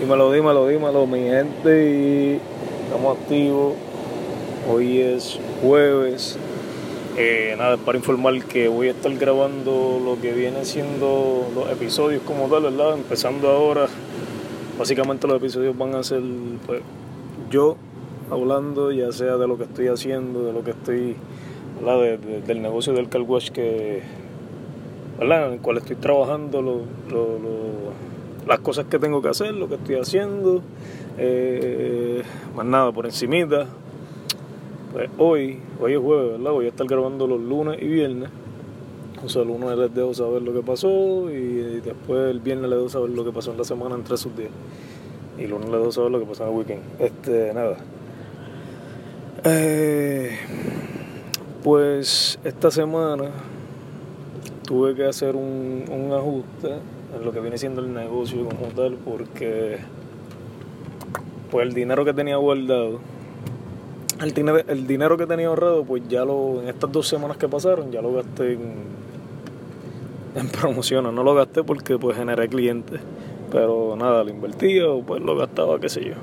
Dímelo, dímelo, dímelo, mi gente. Y estamos activos. Hoy es jueves. Eh, nada, para informar que voy a estar grabando lo que viene siendo los episodios como tal, ¿verdad? Empezando ahora. Básicamente los episodios van a ser pues, yo hablando, ya sea de lo que estoy haciendo, de lo que estoy, ¿verdad? del negocio del car wash que, ¿verdad? En el cual estoy trabajando, lo, lo, las cosas que tengo que hacer, lo que estoy haciendo, eh, más nada por encimita. Pues hoy, hoy es jueves, ¿verdad? Voy a estar grabando los lunes y viernes. O sea, el lunes les dejo saber lo que pasó y después el viernes les dejo saber lo que pasó en la semana entre sus días. Y el lunes les dejo saber lo que pasó en el weekend. Este, nada. Eh, pues esta semana tuve que hacer un, un ajuste en lo que viene siendo el negocio como tal, porque pues el dinero que tenía guardado, el, dinero, el dinero que tenía ahorrado, pues ya lo, en estas dos semanas que pasaron, ya lo gasté en, en promociones, no lo gasté porque pues generé clientes, pero nada, lo invertía o pues lo gastaba, qué sé yo.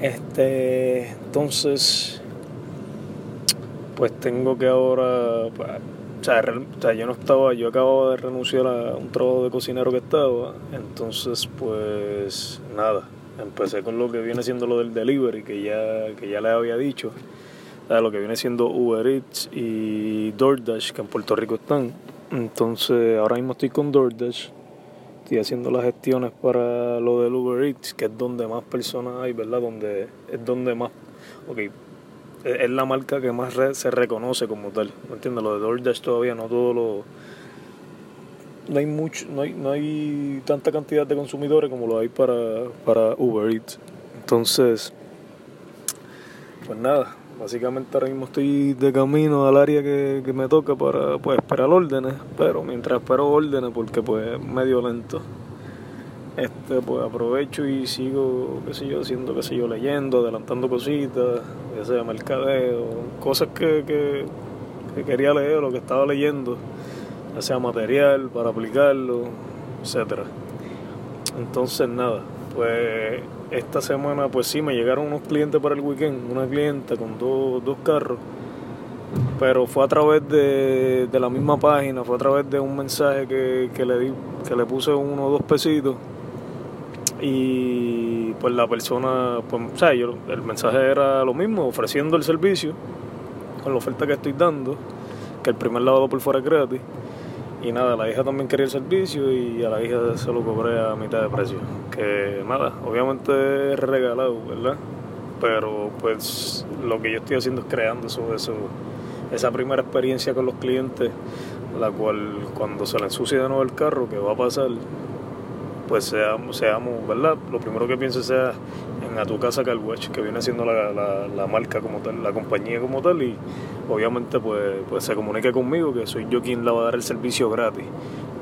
Este, entonces, pues tengo que ahora, pues, o sea, yo no estaba, yo acababa de renunciar a un trabajo de cocinero que estaba, entonces pues nada, empecé con lo que viene siendo lo del delivery, que ya, que ya les había dicho, lo que viene siendo Uber Eats y DoorDash, que en Puerto Rico están. Entonces ahora mismo estoy con DoorDash, estoy haciendo las gestiones para lo del Uber Eats, que es donde más personas hay, ¿verdad? Donde es donde más, ok, es la marca que más se reconoce como tal. ¿Me entiendes? Lo de DoorDash todavía no todo lo. No hay, mucho, no, hay, no hay tanta cantidad de consumidores como lo hay para, para Uber Eats. Entonces, pues nada, básicamente ahora mismo estoy de camino al área que, que me toca para pues, esperar órdenes, pero mientras espero órdenes, porque pues es medio lento este pues aprovecho y sigo qué sé yo haciendo qué sé yo leyendo adelantando cositas ya sea mercadeo cosas que, que, quería leer o que estaba leyendo ya sea material para aplicarlo etcétera. Entonces nada pues esta semana pues sí me llegaron unos clientes para el weekend una clienta con dos, dos carros pero fue a través de, de, la misma página, fue a través de un mensaje que, que le di, que le puse uno o dos pesitos y pues la persona, pues, o sea, el mensaje era lo mismo, ofreciendo el servicio con la oferta que estoy dando, que el primer lavado por fuera es gratis. Y nada, la hija también quería el servicio y a la hija se lo cobré a mitad de precio. Que nada, obviamente es regalado, ¿verdad? Pero pues lo que yo estoy haciendo es creando eso, eso, esa primera experiencia con los clientes, la cual cuando se le ensucia de nuevo el carro, que va a pasar, pues seamos, seamos, ¿verdad? Lo primero que piense sea en A Tu Casa Carwash, que viene siendo la, la, marca como tal, la compañía como tal, y obviamente pues, pues se comunique conmigo, que soy yo quien le va a dar el servicio gratis.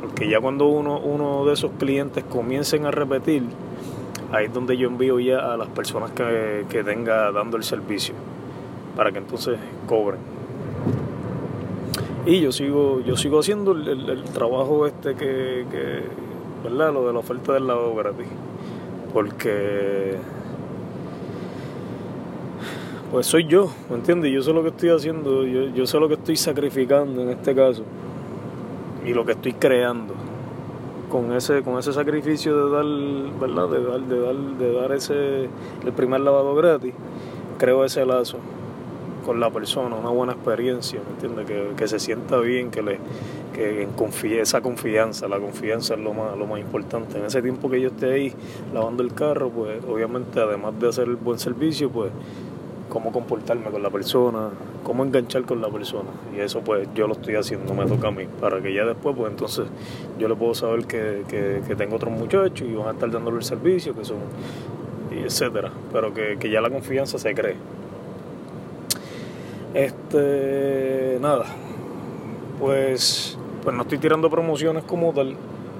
Porque ya cuando uno, uno de esos clientes comiencen a repetir, ahí es donde yo envío ya a las personas que, que tenga dando el servicio, para que entonces cobren. Y yo sigo, yo sigo haciendo el, trabajo este que ¿verdad? Lo de la oferta del lavado gratis. Porque pues soy yo, ¿me entiendes? Yo sé lo que estoy haciendo, yo, yo sé lo que estoy sacrificando en este caso y lo que estoy creando con ese con ese sacrificio de dar, ¿verdad? De dar de dar de dar ese el primer lavado gratis, creo ese lazo con la persona, una buena experiencia, ¿me entiendes? Que, que se sienta bien, que le que confíe, esa confianza, la confianza es lo más, lo más importante. En ese tiempo que yo esté ahí lavando el carro, pues obviamente además de hacer el buen servicio, pues cómo comportarme con la persona, cómo enganchar con la persona. Y eso pues yo lo estoy haciendo, me toca a mí, para que ya después pues entonces yo le puedo saber que, que, que tengo otros muchachos y van a estar dándole el servicio, que son, y etcétera. Pero que, que ya la confianza se cree. Este, nada, pues, pues no estoy tirando promociones como tal.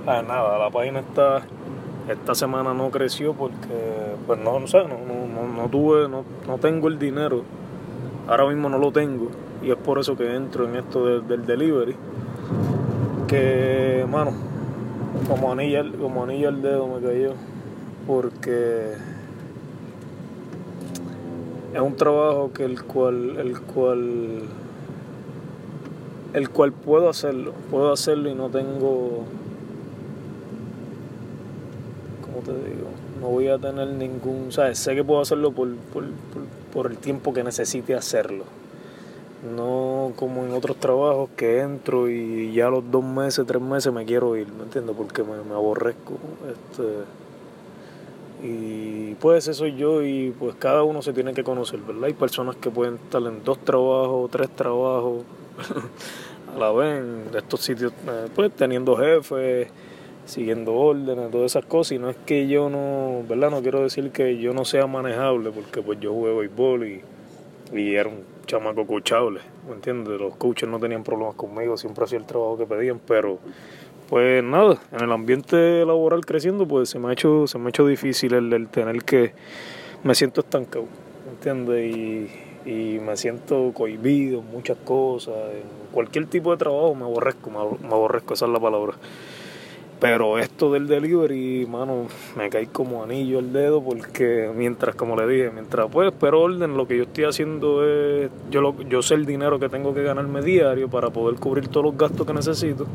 Ah, nada, la página está, esta semana no creció porque, pues no, no sé, no, no, no tuve, no, no tengo el dinero. Ahora mismo no lo tengo y es por eso que entro en esto del delivery. Que, mano, como anilla, como anilla el dedo me cayó. porque es un trabajo que el cual el cual el cual puedo hacerlo puedo hacerlo y no tengo ¿cómo te digo? no voy a tener ningún ¿sabes? sé que puedo hacerlo por, por, por el tiempo que necesite hacerlo no como en otros trabajos que entro y ya a los dos meses, tres meses me quiero ir, ¿me entiendes? Porque me, me aborrezco. Este, y pues eso soy yo y pues cada uno se tiene que conocer, ¿verdad? Hay personas que pueden estar en dos trabajos, tres trabajos a la vez en estos sitios, eh, pues teniendo jefes, siguiendo órdenes, todas esas cosas. Y no es que yo no, ¿verdad? No quiero decir que yo no sea manejable porque pues yo jugué béisbol y, y era un chamaco coachable, ¿me entiendes? Los coaches no tenían problemas conmigo, siempre hacía el trabajo que pedían, pero pues nada, en el ambiente laboral creciendo, pues se me ha hecho, se me ha hecho difícil el, tener que, me siento estancado, ¿me entiendes? Y, me siento cohibido en muchas cosas, en cualquier tipo de trabajo me aborrezco, me aborrezco, esa es la palabra. Pero esto del delivery, mano, me cae como anillo el dedo porque mientras, como le dije, mientras pues espero orden, lo que yo estoy haciendo es, yo, lo, yo sé el dinero que tengo que ganarme diario para poder cubrir todos los gastos que necesito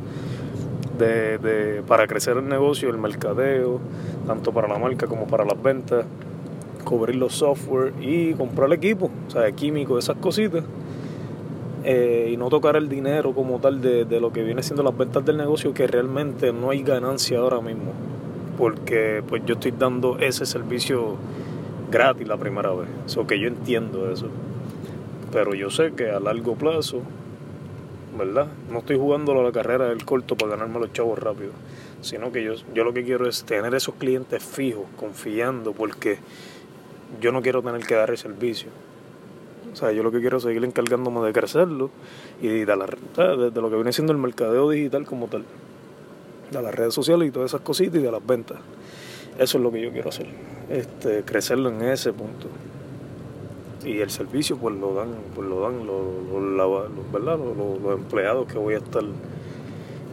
de, de, para crecer el negocio, el mercadeo, tanto para la marca como para las ventas, cubrir los software y comprar el equipo, o sea, químico, esas cositas eh, y no tocar el dinero como tal de, de, lo que viene siendo las ventas del negocio, que realmente no hay ganancia ahora mismo, porque pues yo estoy dando ese servicio gratis la primera vez, eso que yo entiendo eso, pero yo sé que a largo plazo, ¿verdad? No estoy jugando la carrera del corto para ganarme los chavos rápido, sino que yo, yo lo que quiero es tener esos clientes fijos, confiando, porque yo no quiero tener que dar el servicio o sea, yo lo que quiero es seguir encargándome de crecerlo y de, la, de, lo que viene siendo el mercadeo digital como tal. De las redes sociales y todas esas cositas y de las ventas. Eso es lo que yo quiero hacer. Este, crecerlo en ese punto. Y el servicio pues lo dan, pues lo dan los, los, ¿verdad? Los, empleados que voy a estar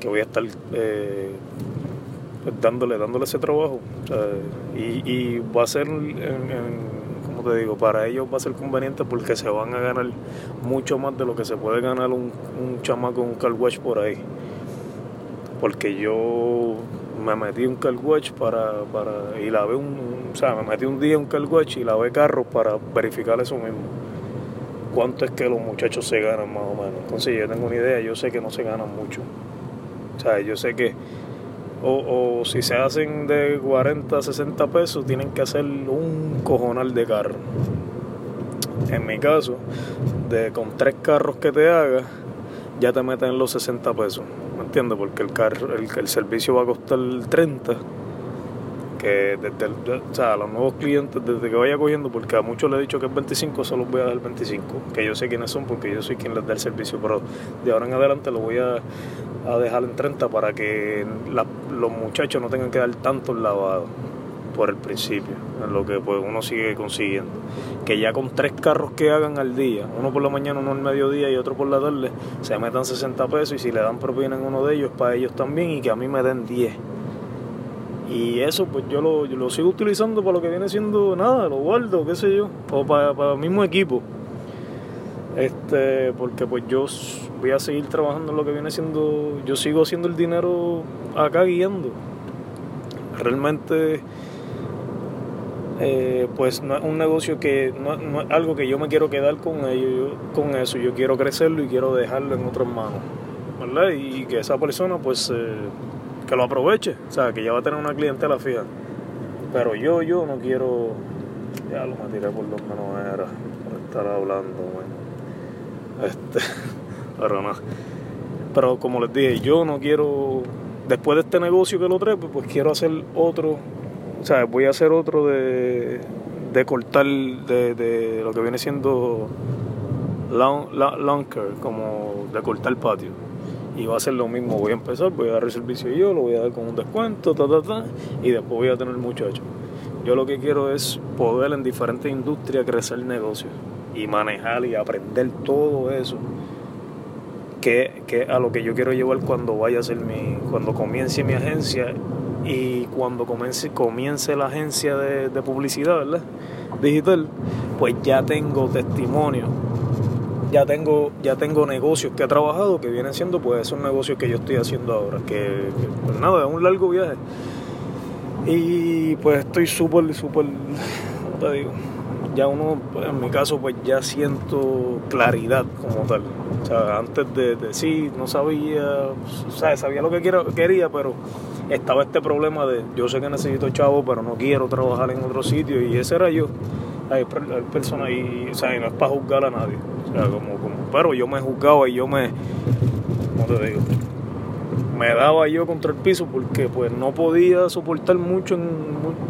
que voy a estar eh, dándole, dándole ese trabajo. y, y va a ser en te digo, para ellos va a ser conveniente porque se van a ganar mucho más de lo que se puede ganar un, un chamaco un car wash por ahí. Porque yo me metí un car wash para, para y lavé un, o sea, me metí un día un car wash y lavé carros para verificar eso mismo. Cuánto es que los muchachos se ganan más o menos. Entonces yo tengo una idea, yo sé que no se ganan mucho. O sea, yo sé que o, o, si se hacen de 40 a 60 pesos, tienen que hacer un cojonal de carro. En mi caso, de con tres carros que te hagas, ya te meten los 60 pesos. ¿Me entiendes? Porque el, carro, el, el servicio va a costar 30 que desde o sea, a los nuevos clientes, desde que vaya cogiendo, porque a muchos les he dicho que es 25, solo voy a dar 25, que yo sé quiénes son porque yo soy quien les da el servicio, pero de ahora en adelante lo voy a, a dejar en 30 para que los muchachos no tengan que dar tanto lavado por el principio, en lo que pues uno sigue consiguiendo. Que ya con tres carros que hagan al día, uno por la mañana, uno al mediodía y otro por la tarde, se metan 60 pesos y si le dan propina en uno de ellos, para ellos también y que a mí me den 10 y eso pues yo lo, lo sigo utilizando para lo que viene siendo nada, lo guardo, qué sé yo, o para, para el mismo equipo. Este, porque pues yo voy a seguir trabajando en lo que viene siendo, yo sigo haciendo el dinero acá guiando. Realmente eh, pues no es un negocio que no, no, es algo que yo me quiero quedar con ello, con eso, yo quiero crecerlo y quiero dejarlo en otras manos, ¿verdad? Y que esa persona pues eh, que lo aproveche, o sea, que ya va a tener una clientela fija. Pero yo, yo no quiero, ya lo me tiré por lo menos era, por estar hablando, Este, pero no. Pero como les dije, yo no quiero, después de este negocio que lo trepe, pues quiero hacer otro, o sea, voy a hacer otro de, de cortar, de, de lo que viene siendo lawn, como de cortar patio y va a ser lo mismo. Voy a empezar, voy a dar el servicio yo, lo voy a dar con un descuento, ta, ta, ta, y después voy a tener muchachos. Yo lo que quiero es poder en diferentes industrias crecer el negocio y manejar y aprender todo eso que, que a lo que yo quiero llevar cuando vaya a ser mi, cuando comience mi agencia y cuando comience, comience la agencia de, de publicidad, ¿verdad? Digital, pues ya tengo testimonio ya tengo, ya tengo negocios que he trabajado que vienen siendo pues esos negocios que yo estoy haciendo ahora, que, pues nada, es un largo viaje. Y pues estoy súper, súper, te digo? Ya uno, pues, en mi caso, pues ya siento claridad como tal. O sea, antes de, decir no sabía, o sea, sabía lo que quería, pero estaba este problema de yo sé que necesito chavo, pero no quiero trabajar en otro sitio y ese era yo. Hay, personas y, o sea, no es para juzgar a nadie. Pero yo me juzgaba y yo me, ¿cómo te digo? Me daba yo contra el piso porque pues no podía soportar mucho en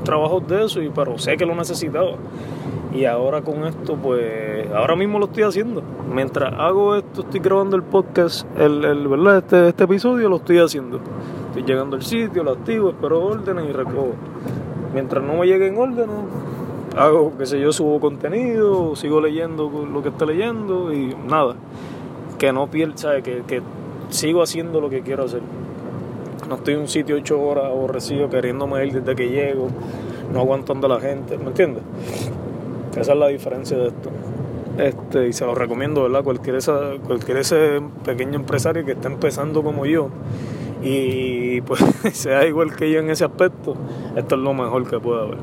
trabajos de eso, y, pero sé que lo necesitaba. Y ahora con esto, pues, ahora mismo lo estoy haciendo. Mientras hago esto, estoy grabando el podcast, el, el ¿verdad? Este, este episodio lo estoy haciendo. Estoy llegando al sitio, lo activo, espero órdenes y recojo. Mientras no me lleguen órdenes, hago, qué sé yo, subo contenido, sigo leyendo lo que esté leyendo y nada. Que no pierda, Que, que sigo haciendo lo que quiero hacer. No estoy en un sitio ocho horas aborrecido queriéndome ir desde que llego, no aguantando a la gente, ¿me entiendes? Esa es la diferencia de esto. Este, y se lo recomiendo, ¿verdad? Cualquier, esa, cualquier ese pequeño empresario que está empezando como yo y pues sea igual que yo en ese aspecto, esto es lo mejor que puede haber.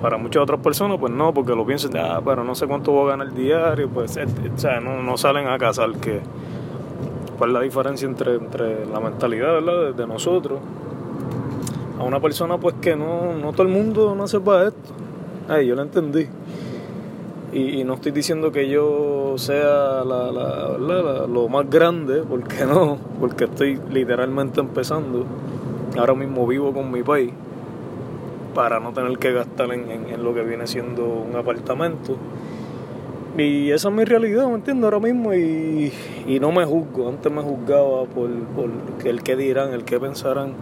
Para muchas otras personas, pues no, porque lo piensan, ah, pero no sé cuánto voy a ganar diario, pues, este, o sea, no, no salen a casar que, ¿cuál es la diferencia entre, entre la mentalidad, ¿verdad? De, nosotros a una persona, pues que no, no todo el mundo no para esto. Ay, yo lo entendí. Y, no estoy diciendo que yo sea la, la, lo más grande, porque no, porque estoy literalmente empezando. Ahora mismo vivo con mi país para no tener que gastar en, lo que viene siendo un apartamento. Y esa es mi realidad, ¿me entiendes? Ahora mismo y, no me juzgo. Antes me juzgaba por, por el que dirán, el que pensarán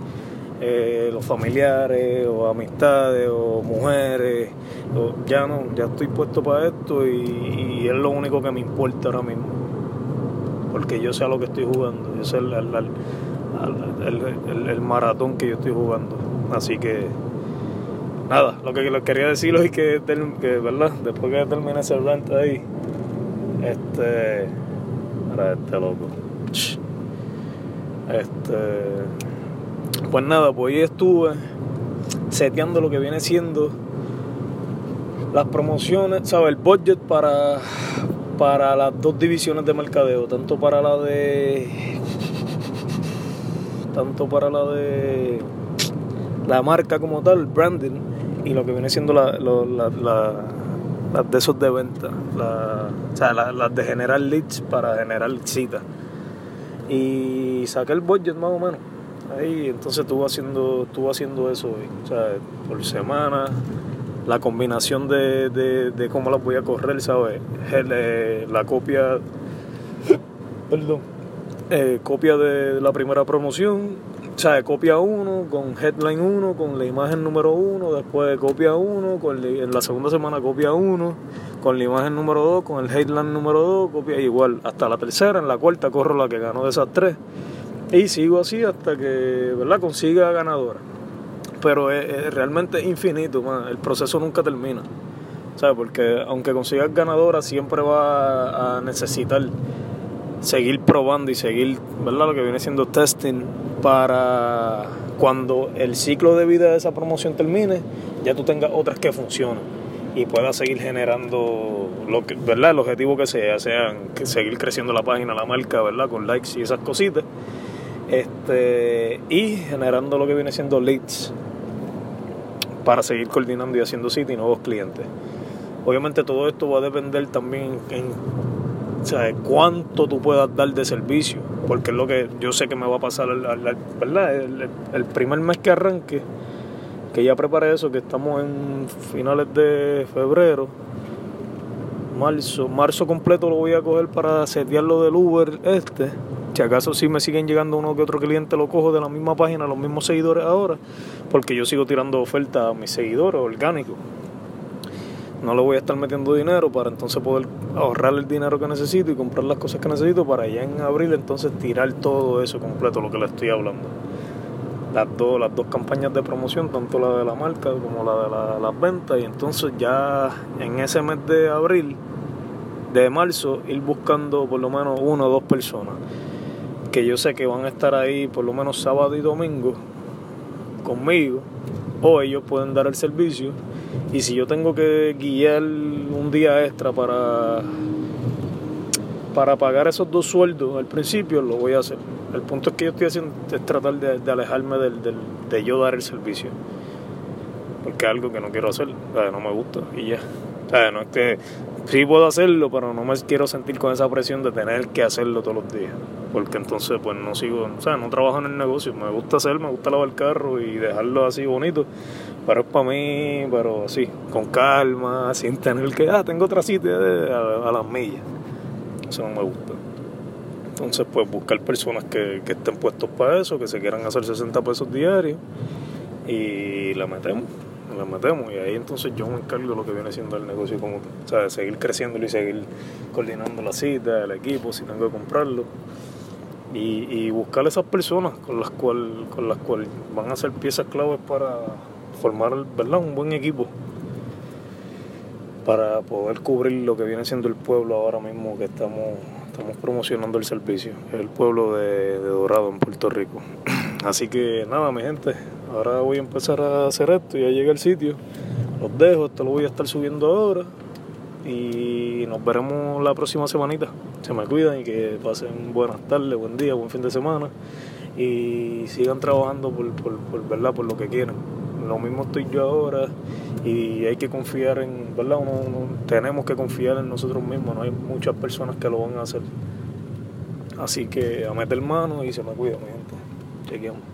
eh, los familiares o amistades o mujeres. ya no, ya estoy puesto para esto y, es lo único que me importa ahora mismo. Porque yo sé a lo que estoy jugando. Yo sé el, el, maratón que yo estoy jugando. Así que nada, lo que lo quería decir es que, que, ¿verdad? Después que termine ese rant ahí, este. Para este loco. Este. Pues nada, pues hoy estuve seteando lo que viene siendo las promociones, ¿sabes? El budget para, para las dos divisiones de mercadeo, tanto para la de. tanto para la de. la marca como tal, branding y lo que viene siendo la, las de esos de venta, o sea, las de generar leads para generar citas. Y saqué el budget más o menos. Ahí entonces estuve haciendo, estuve haciendo eso o sea, por semana. La combinación de, de, cómo las voy a correr, ¿sabes? Eh, la copia, perdón, eh, copia de la primera promoción o sea, copia 1 con headline 1, con la imagen número 1, después copia 1, en la segunda semana copia 1, con la imagen número 2, con el headline número 2, copia igual, hasta la tercera, en la cuarta corro la que ganó de esas tres. Y sigo así hasta que, ¿verdad?, consiga ganadora. Pero es, realmente infinito, el proceso nunca termina. ¿Sabes? Porque aunque consigas ganadora, siempre va a necesitar seguir probando y seguir, ¿verdad? Lo que viene siendo testing para cuando el ciclo de vida de esa promoción termine, ya tú tengas otras que funcionen y puedas seguir generando lo que, ¿verdad? El objetivo que sea, sean seguir creciendo la página, la marca, ¿verdad? Con likes y esas cositas. Este, y generando lo que viene siendo leads para seguir coordinando y haciendo sitio y nuevos clientes. Obviamente todo esto va a depender también en cuánto tú puedas dar de servicio, porque es lo que yo sé que me va a pasar, ¿verdad? El, primer mes que arranque, que ya preparé eso, que estamos en finales de febrero, marzo, marzo completo lo voy a coger para setear lo del Uber este. Si acaso si me siguen llegando uno que otro cliente, lo cojo de la misma página, los mismos seguidores ahora, porque yo sigo tirando ofertas a mis seguidores orgánicos no le voy a estar metiendo dinero para entonces poder ahorrar el dinero que necesito y comprar las cosas que necesito para ya en abril entonces tirar todo eso completo, lo que le estoy hablando. las dos, las dos campañas de promoción, tanto la de la marca como la de las ventas, y entonces ya en ese mes de abril, de marzo, ir buscando por lo menos una o dos personas que yo sé que van a estar ahí por lo menos sábado y domingo conmigo, o ellos pueden dar el servicio, y si yo tengo que guiar un día extra para para pagar esos dos sueldos al principio lo voy a hacer. El punto es que yo estoy haciendo es tratar de, alejarme del, de yo dar el servicio. Porque es algo que no quiero hacer, no me gusta y ya. no es que sí puedo hacerlo, pero no me quiero sentir con esa presión de tener que hacerlo todos los días. Porque entonces pues no sigo, o sea, no trabajo en el negocio. Me gusta hacer, me gusta lavar el carro y dejarlo así bonito. Pero es para mí, pero así, con calma, sin tener que, ah, tengo otra cita a las millas eso no me gusta. Entonces, pues buscar personas que, estén puestos para eso, que se quieran hacer 60 pesos diarios y la metemos, la metemos. Y ahí entonces yo me encargo de lo que viene siendo el negocio como, o sea, seguir creciéndolo y seguir coordinando la cita, el equipo, si tengo que comprarlo. Y, y buscar esas personas con las cuales con las cuales van a ser piezas claves para formar ¿verdad? un buen equipo para poder cubrir lo que viene siendo el pueblo ahora mismo que estamos, estamos promocionando el servicio, el pueblo de, Dorado en Puerto Rico. Así que nada, mi gente, ahora voy a empezar a hacer esto, ya llegué al sitio, los dejo, esto lo voy a estar subiendo ahora y nos veremos la próxima semanita. Se me cuidan y que pasen buenas tardes, buen día, buen fin de semana y sigan trabajando por, por, por, ¿verdad? por lo que quieran. Lo mismo estoy yo ahora y hay que confiar en, ¿verdad? tenemos que confiar en nosotros mismos, no hay muchas personas que lo van a hacer. Así que a meter mano y se me cuida, mi gente. Peguei um.